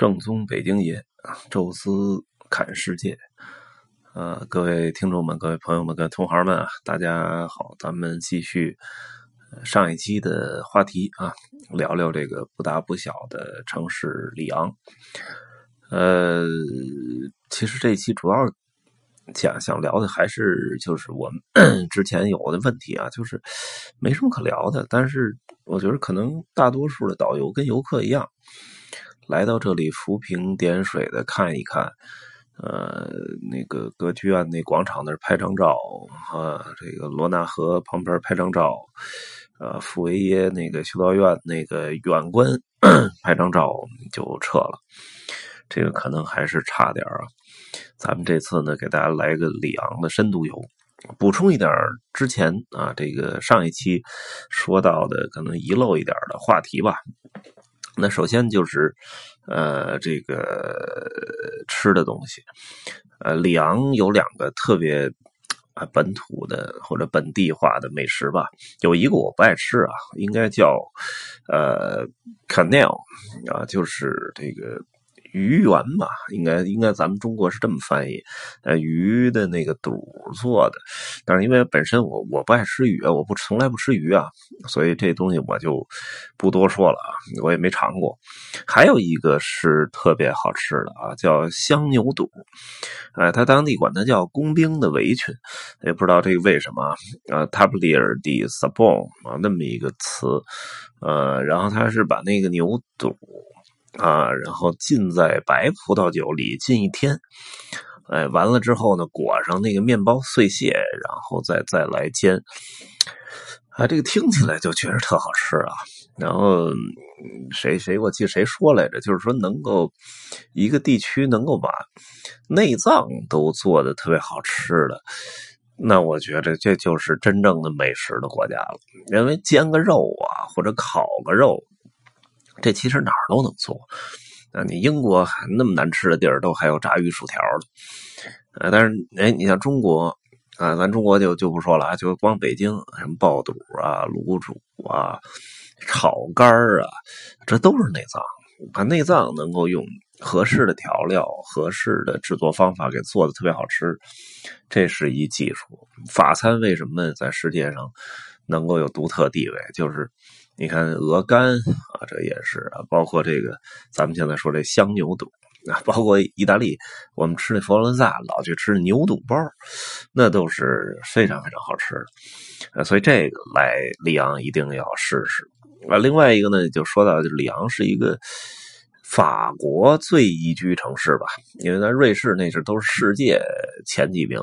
正宗北京爷，宙斯看世界。呃，各位听众们、各位朋友们、各位同行们啊，大家好，咱们继续上一期的话题啊，聊聊这个不大不小的城市里昂。呃，其实这一期主要想想聊的还是就是我们 之前有的问题啊，就是没什么可聊的。但是我觉得可能大多数的导游跟游客一样。来到这里浮萍点水的看一看，呃，那个歌剧院那广场那儿拍张照啊，这个罗纳河旁边拍张照，呃，傅维耶那个修道院那个远观 拍张照就撤了，这个可能还是差点啊。咱们这次呢，给大家来个里昂的深度游，补充一点之前啊，这个上一期说到的可能遗漏一点的话题吧。那首先就是，呃，这个吃的东西，呃，里昂有两个特别啊本土的或者本地化的美食吧，有一个我不爱吃啊，应该叫呃 canal 啊，就是这个。鱼圆吧，应该应该咱们中国是这么翻译，呃，鱼的那个肚做的。但是因为本身我我不爱吃鱼，我不从来不吃鱼啊，所以这东西我就不多说了啊，我也没尝过。还有一个是特别好吃的啊，叫香牛肚，哎，他当地管它叫工兵的围裙，也不知道这个为什么啊，tablier de sabon 啊，那么一个词，呃，然后他是把那个牛肚。啊，然后浸在白葡萄酒里浸一天，哎，完了之后呢，裹上那个面包碎屑，然后再再来煎。啊，这个听起来就觉得特好吃啊。然后谁谁我记谁说来着，就是说能够一个地区能够把内脏都做的特别好吃的，那我觉得这就是真正的美食的国家了。因为煎个肉啊，或者烤个肉。这其实哪儿都能做，啊，你英国那么难吃的地儿都还有炸鱼薯条的，啊，但是哎，你像中国啊，咱中国就就不说了啊，就光北京什么爆肚啊、卤煮啊、炒肝儿啊，这都是内脏，把内脏能够用合适的调料、合适的制作方法给做的特别好吃，这是一技术。法餐为什么在世界上能够有独特地位？就是。你看鹅肝啊，这也是啊，包括这个咱们现在说这香牛肚啊，包括意大利我们吃那佛罗伦萨老去吃牛肚包，那都是非常非常好吃的。所以这个来里昂一定要试试啊。另外一个呢，就说到里昂是一个法国最宜居城市吧，因为咱瑞士那是都是世界前几名，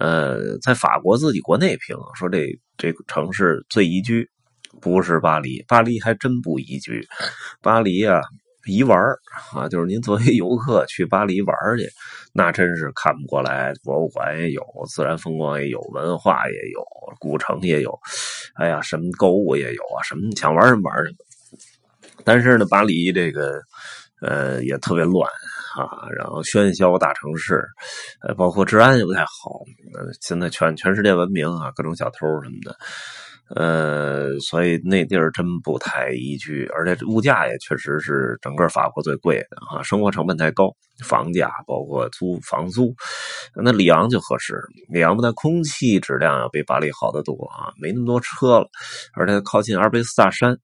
呃，在法国自己国内评说这这城市最宜居。不是巴黎，巴黎还真不宜居。巴黎啊，宜玩啊，就是您作为游客去巴黎玩去，那真是看不过来。博物馆也有，自然风光也有，文化也有，古城也有。哎呀，什么购物也有啊，什么想玩什么玩什么。但是呢，巴黎这个呃也特别乱啊，然后喧嚣大城市，呃，包括治安也不太好。现在全全世界闻名啊，各种小偷什么的。呃，所以那地儿真不太宜居，而且物价也确实是整个法国最贵的啊，生活成本太高，房价包括租房租，那里昂就合适。里昂不但空气质量要比巴黎好得多啊，没那么多车了，而且靠近阿尔卑斯大山，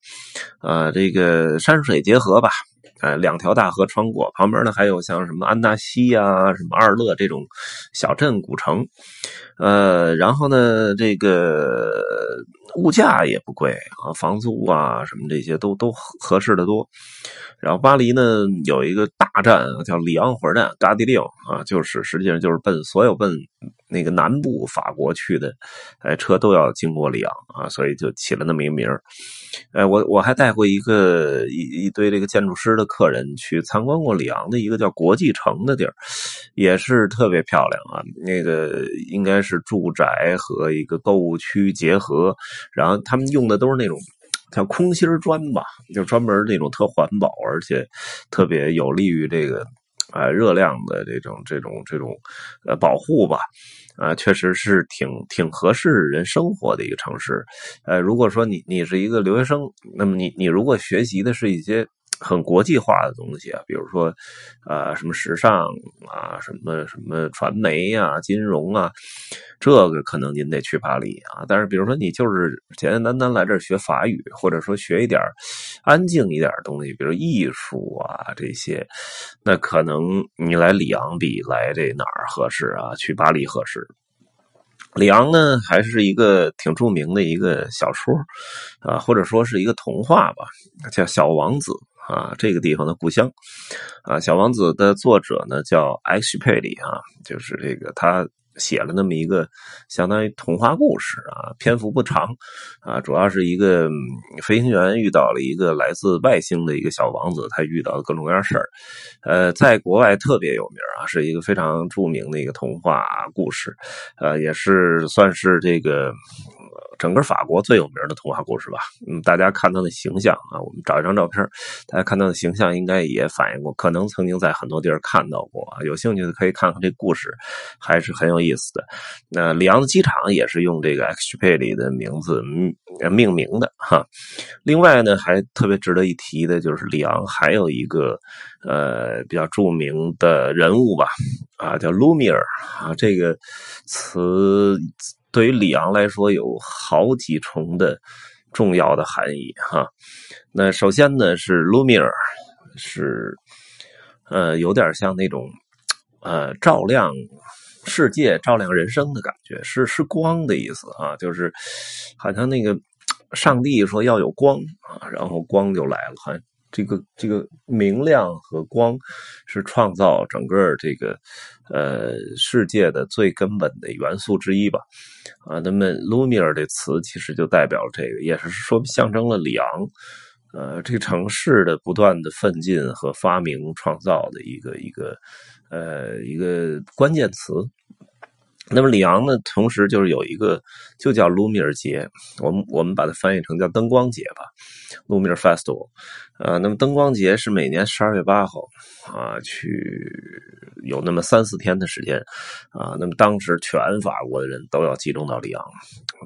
呃，这个山水结合吧。呃，两条大河穿过，旁边呢还有像什么安纳西啊、什么阿尔勒这种小镇古城，呃，然后呢，这个物价也不贵啊，房租啊什么这些都都合适的多。然后巴黎呢有一个大站叫里昂火车站，嘎迪令啊，就是实际上就是奔所有奔那个南部法国去的，哎，车都要经过里昂啊，所以就起了那么一个名儿。哎，我我还带过一个一一堆这个建筑师的客人去参观过里昂的一个叫国际城的地儿，也是特别漂亮啊。那个应该是住宅和一个购物区结合，然后他们用的都是那种叫空心砖吧，就专门那种特环保，而且特别有利于这个。啊，热量的这种、这种、这种，呃，保护吧，啊，确实是挺挺合适人生活的一个城市。呃，如果说你你是一个留学生，那么你你如果学习的是一些很国际化的东西啊，比如说啊什么时尚啊，什么什么传媒啊、金融啊，这个可能您得去巴黎啊。但是比如说你就是简简单单来这儿学法语，或者说学一点安静一点的东西，比如艺术啊这些，那可能你来里昂比来这哪儿合适啊？去巴黎合适。里昂呢，还是一个挺著名的一个小说啊，或者说是一个童话吧，叫《小王子》啊，这个地方的故乡啊，《小王子》的作者呢叫埃什佩里啊，就是这个他。写了那么一个相当于童话故事啊，篇幅不长啊，主要是一个飞行员遇到了一个来自外星的一个小王子，他遇到的各种各样事儿，呃，在国外特别有名啊，是一个非常著名的一个童话故事，呃，也是算是这个。整个法国最有名的童话故事吧，嗯，大家看到的形象啊，我们找一张照片，大家看到的形象应该也反映过，可能曾经在很多地儿看到过。有兴趣的可以看看这故事，还是很有意思的。那里昂的机场也是用这个 X P 里的名字命名的哈。另外呢，还特别值得一提的就是里昂还有一个呃比较著名的人物吧，啊，叫卢米尔啊，这个词。对于里昂来说，有好几重的重要的含义哈。那首先呢，是卢米尔，是呃，有点像那种呃，照亮世界、照亮人生的感觉，是是光的意思啊，就是好像那个上帝说要有光啊，然后光就来了，好像。这个这个明亮和光是创造整个这个呃世界的最根本的元素之一吧？啊，那么卢米尔这词其实就代表了这个，也是说象征了里昂呃这个城市的不断的奋进和发明创造的一个一个呃一个关键词。那么里昂呢，同时就是有一个就叫卢米尔节，我们我们把它翻译成叫灯光节吧，卢米尔 Festival。呃，那么灯光节是每年十二月八号啊，去有那么三四天的时间啊。那么当时全法国的人都要集中到里昂，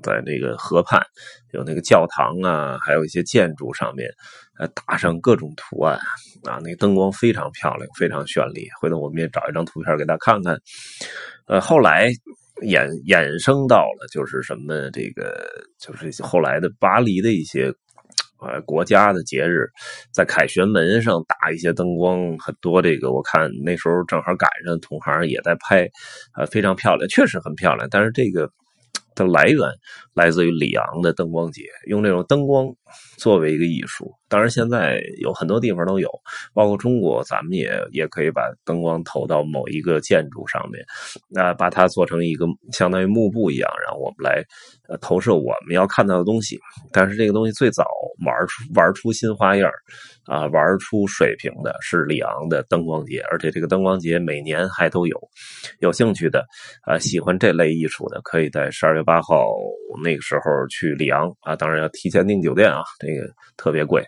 在那个河畔有那个教堂啊，还有一些建筑上面呃打上各种图案啊，那灯光非常漂亮，非常绚丽。回头我们也找一张图片给大家看看。呃，后来衍衍生到了就是什么这个，就是后来的巴黎的一些呃国家的节日，在凯旋门上打一些灯光，很多这个我看那时候正好赶上同行也在拍，呃非常漂亮，确实很漂亮，但是这个。的来源来自于里昂的灯光节，用这种灯光作为一个艺术。当然，现在有很多地方都有，包括中国，咱们也也可以把灯光投到某一个建筑上面，那把它做成一个相当于幕布一样，然后我们来投射我们要看到的东西。但是这个东西最早玩出玩出新花样啊，玩出水平的是里昂的灯光节，而且这个灯光节每年还都有。有兴趣的啊，喜欢这类艺术的，可以在十二月八号那个时候去里昂啊，当然要提前订酒店啊，这个特别贵。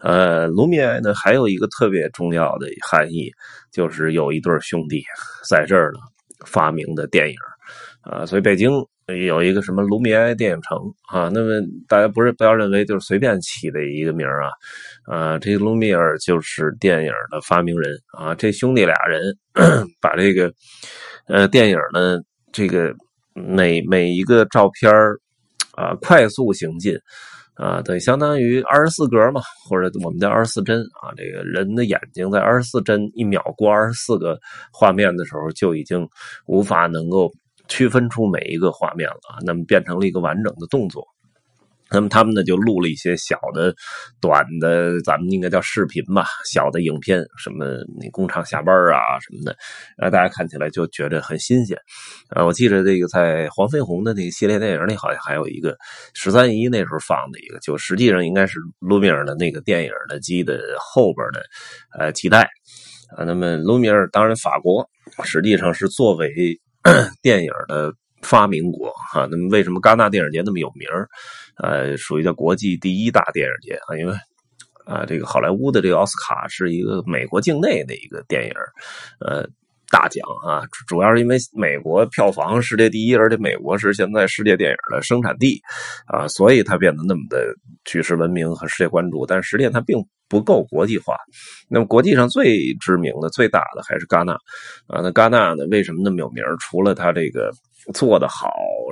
呃，卢米埃呢还有一个特别重要的含义，就是有一对兄弟在这儿呢发明的电影啊，所以北京。有一个什么卢米埃电影城啊，那么大家不是不要认为就是随便起的一个名啊，啊，这卢米尔就是电影的发明人啊，这兄弟俩人 把这个呃电影呢，这个每每一个照片啊快速行进啊，等于相当于二十四格嘛，或者我们叫二十四帧啊，这个人的眼睛在二十四帧一秒过二十四个画面的时候，就已经无法能够。区分出每一个画面了，那么变成了一个完整的动作。那么他们呢就录了一些小的、短的，咱们应该叫视频吧，小的影片，什么那工厂下班啊什么的，啊，大家看起来就觉得很新鲜。啊，我记得这个在黄飞鸿的那个系列电影里，好像还有一个十三姨那时候放的一个，就实际上应该是卢米尔的那个电影的机的后边的呃基带啊。那么卢米尔当然法国实际上是作为。电影的发明国哈，那么为什么戛纳电影节那么有名呃，属于叫国际第一大电影节啊，因为啊，这个好莱坞的这个奥斯卡是一个美国境内的一个电影呃，大奖啊，主要是因为美国票房世界第一，而且美国是现在世界电影的生产地啊，所以它变得那么的举世闻名和世界关注。但实际上它并不够国际化。那么国际上最知名的、最大的还是戛纳啊。那戛纳呢，为什么那么有名？除了它这个。做得好，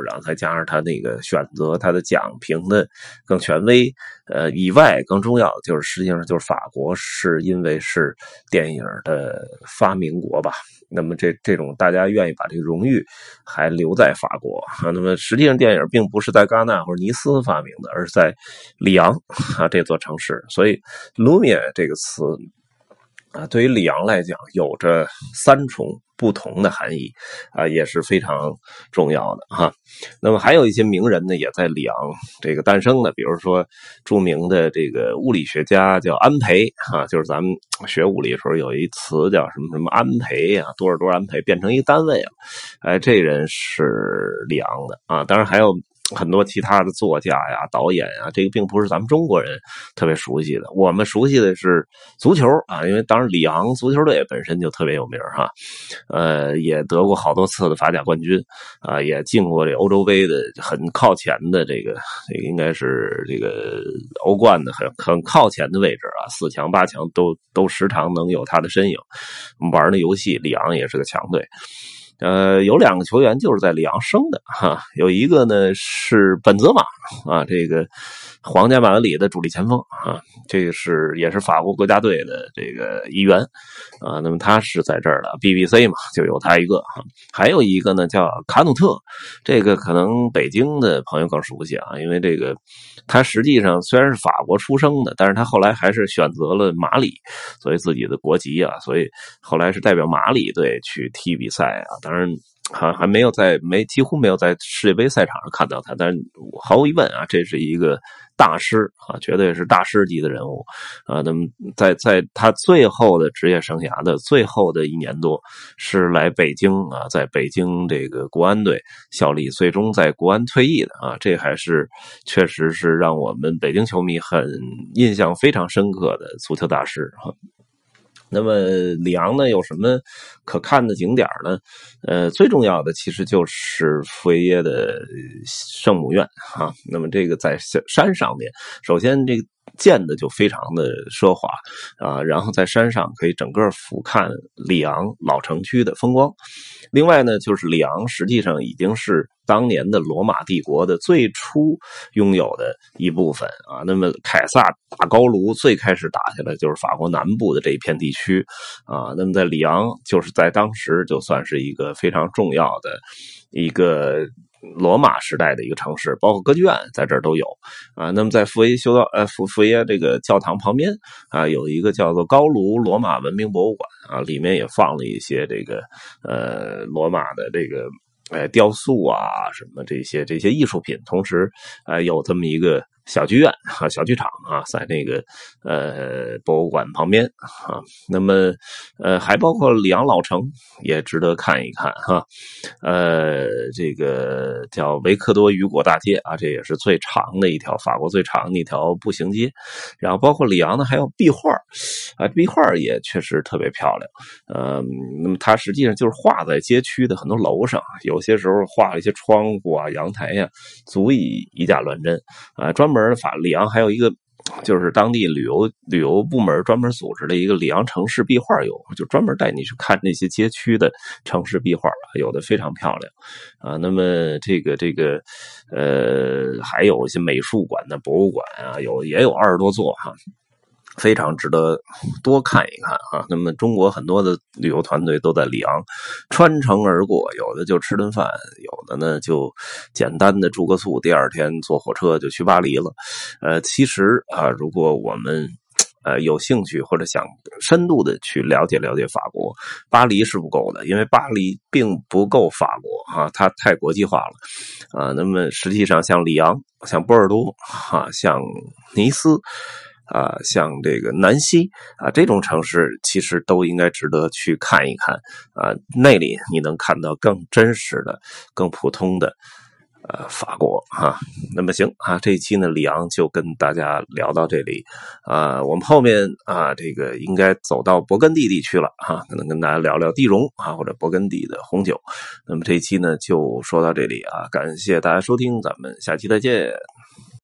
然后再加上他那个选择，他的奖评的更权威，呃，以外更重要就是，实际上就是法国是因为是电影的发明国吧，那么这这种大家愿意把这个荣誉还留在法国，那么实际上电影并不是在戛纳或者尼斯发明的，而是在里昂啊这座城市，所以 lumia 这个词。啊，对于里昂来讲，有着三重不同的含义，啊，也是非常重要的哈。那么还有一些名人呢，也在里昂这个诞生的，比如说著名的这个物理学家叫安培啊，就是咱们学物理的时候有一词叫什么什么安培啊，多少多少安培变成一个单位了，哎，这人是里昂的啊，当然还有。很多其他的作家呀、导演呀，这个并不是咱们中国人特别熟悉的。我们熟悉的是足球啊，因为当然里昂足球队本身就特别有名哈，呃，也得过好多次的法甲冠军啊，也进过这欧洲杯的很靠前的这个，这个应该是这个欧冠的很很靠前的位置啊，四强八强都都时常能有他的身影。玩的游戏，里昂也是个强队。呃，有两个球员就是在里昂生的哈，有一个呢是本泽马啊，这个皇家马德里的主力前锋啊，这个是也是法国国家队的这个一员啊，那么他是在这儿的 BBC 嘛，就有他一个哈，还有一个呢叫卡努特，这个可能北京的朋友更熟悉啊，因为这个他实际上虽然是法国出生的，但是他后来还是选择了马里作为自己的国籍啊，所以后来是代表马里队去踢比赛啊。当然，还还没有在没几乎没有在世界杯赛场上看到他，但是毫无疑问啊，这是一个大师啊，绝对是大师级的人物啊。那么在在他最后的职业生涯的最后的一年多，是来北京啊，在北京这个国安队效力，最终在国安退役的啊，这还是确实是让我们北京球迷很印象非常深刻的足球大师哈。那么里昂呢有什么可看的景点呢？呃，最重要的其实就是傅维耶的圣母院哈。那么这个在山上面，首先这个。建的就非常的奢华啊，然后在山上可以整个俯瞰里昂老城区的风光。另外呢，就是里昂实际上已经是当年的罗马帝国的最初拥有的一部分啊。那么凯撒大高卢最开始打下来就是法国南部的这一片地区啊。那么在里昂就是在当时就算是一个非常重要的一个。罗马时代的一个城市，包括歌剧院在这儿都有啊。那么在傅维修道呃傅傅耶这个教堂旁边啊，有一个叫做高卢罗马文明博物馆啊，里面也放了一些这个呃罗马的这个呃雕塑啊什么这些这些艺术品，同时啊有这么一个。小剧院啊，小剧场啊，在那个呃博物馆旁边啊，那么呃还包括里昂老城也值得看一看哈，呃这个叫维克多雨果大街啊，这也是最长的一条法国最长的一条步行街，然后包括里昂呢还有壁画啊，壁画也确实特别漂亮，呃，那么它实际上就是画在街区的很多楼上，有些时候画了一些窗户啊、阳台呀，足以以假乱真啊，专。门法里昂还有一个，就是当地旅游旅游部门专门组织的一个里昂城市壁画游，就专门带你去看那些街区的城市壁画，有的非常漂亮啊。那么这个这个呃，还有一些美术馆的博物馆啊，有也有二十多座哈。非常值得多看一看啊！那么中国很多的旅游团队都在里昂穿城而过，有的就吃顿饭，有的呢就简单的住个宿，第二天坐火车就去巴黎了。呃，其实啊，如果我们呃有兴趣或者想深度的去了解了解法国，巴黎是不够的，因为巴黎并不够法国啊，它太国际化了啊。那么实际上像里昂、像波尔多啊、像尼斯。啊，像这个南溪啊这种城市，其实都应该值得去看一看啊。那里你能看到更真实的、更普通的呃，法国哈，那么行啊，这一期呢，李昂就跟大家聊到这里啊，我们后面啊，这个应该走到勃艮第地区了哈，可能跟大家聊聊地荣啊，或者勃艮第的红酒。那么这一期呢，就说到这里啊，感谢大家收听，咱们下期再见。